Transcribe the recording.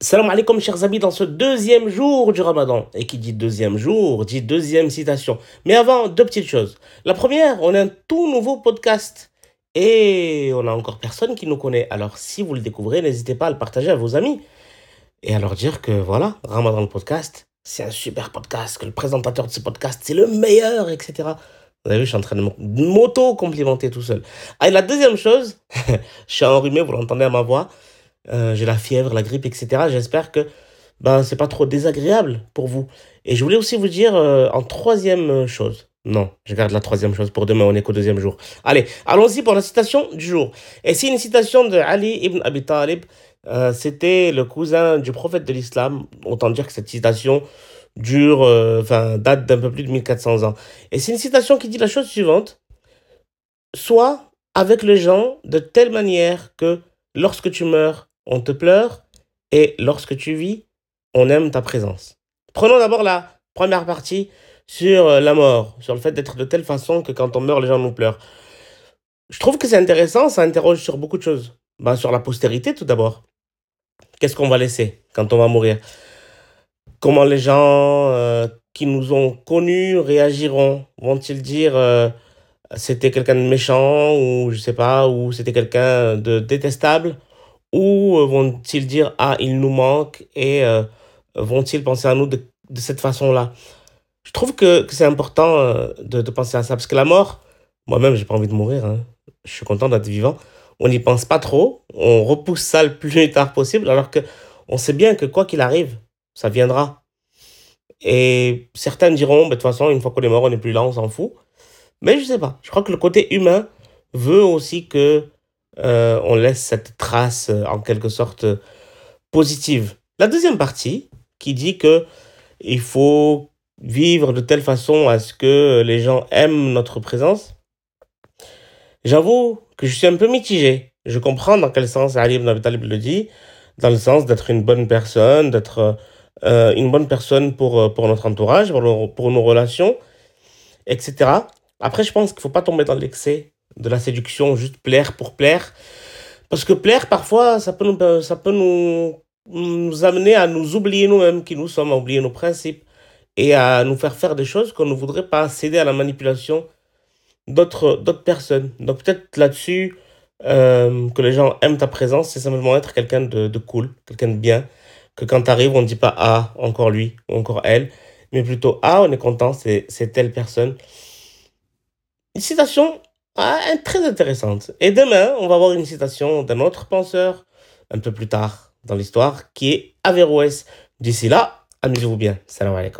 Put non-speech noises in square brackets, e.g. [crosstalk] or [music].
Salam alaikum chers amis dans ce deuxième jour du ramadan. Et qui dit deuxième jour dit deuxième citation. Mais avant, deux petites choses. La première, on a un tout nouveau podcast. Et on a encore personne qui nous connaît. Alors si vous le découvrez, n'hésitez pas à le partager à vos amis. Et à leur dire que voilà, Ramadan le podcast, c'est un super podcast, que le présentateur de ce podcast, c'est le meilleur, etc. Vous avez vu, je suis en train de m'auto-complimenter tout seul. Ah, et la deuxième chose, [laughs] je suis enrhumé, vous l'entendez à ma voix. Euh, j'ai la fièvre, la grippe, etc. J'espère que ben, c'est pas trop désagréable pour vous. Et je voulais aussi vous dire euh, en troisième chose. Non, je garde la troisième chose pour demain, on est qu'au deuxième jour. Allez, allons-y pour la citation du jour. Et c'est une citation de Ali ibn Abi Talib. Euh, c'était le cousin du prophète de l'islam. Autant dire que cette citation dure, enfin, date d'un peu plus de 1400 ans. Et c'est une citation qui dit la chose suivante. Sois avec les gens de telle manière que lorsque tu meurs, on te pleure, et lorsque tu vis, on aime ta présence. Prenons d'abord la première partie sur euh, la mort, sur le fait d'être de telle façon que quand on meurt, les gens nous pleurent. Je trouve que c'est intéressant, ça interroge sur beaucoup de choses. Ben, sur la postérité tout d'abord. Qu'est-ce qu'on va laisser quand on va mourir? Comment les gens euh, qui nous ont connus réagiront? Vont-ils dire euh, c'était quelqu'un de méchant ou je sais pas, ou c'était quelqu'un de détestable? Ou euh, vont-ils dire, ah, il nous manque et euh, vont-ils penser à nous de, de cette façon-là? Je trouve que, c'est important euh, de, de, penser à ça, parce que la mort, moi-même, j'ai pas envie de mourir, hein. je suis content d'être vivant. On n'y pense pas trop, on repousse ça le plus [laughs] tard possible, alors que on sait bien que quoi qu'il arrive, ça viendra. Et certains diront, bah, de toute façon, une fois qu'on est mort, on n'est plus là, on s'en fout. Mais je sais pas, je crois que le côté humain veut aussi que euh, on laisse cette trace euh, en quelque sorte positive. La deuxième partie qui dit que il faut vivre de telle façon à ce que les gens aiment notre présence. J'avoue que je suis un peu mitigé. Je comprends dans quel sens Ali ibn Abi le dit, dans le sens d'être une bonne personne, d'être euh, une bonne personne pour, pour notre entourage, pour nos relations, etc. Après, je pense qu'il ne faut pas tomber dans l'excès de la séduction, juste plaire pour plaire. Parce que plaire, parfois, ça peut nous, ça peut nous, nous amener à nous oublier nous-mêmes qui nous sommes, à oublier nos principes et à nous faire faire des choses qu'on ne voudrait pas céder à la manipulation d'autres d'autres personnes. Donc peut-être là-dessus, euh, que les gens aiment ta présence, c'est simplement être quelqu'un de, de cool, quelqu'un de bien. Que quand tu arrives, on ne dit pas Ah, encore lui, ou encore elle, mais plutôt Ah, on est content, c'est telle personne. Une citation ah, très intéressante. Et demain, on va voir une citation d'un autre penseur, un peu plus tard dans l'histoire, qui est Averroès. D'ici là, amusez-vous bien. Salam alaikum.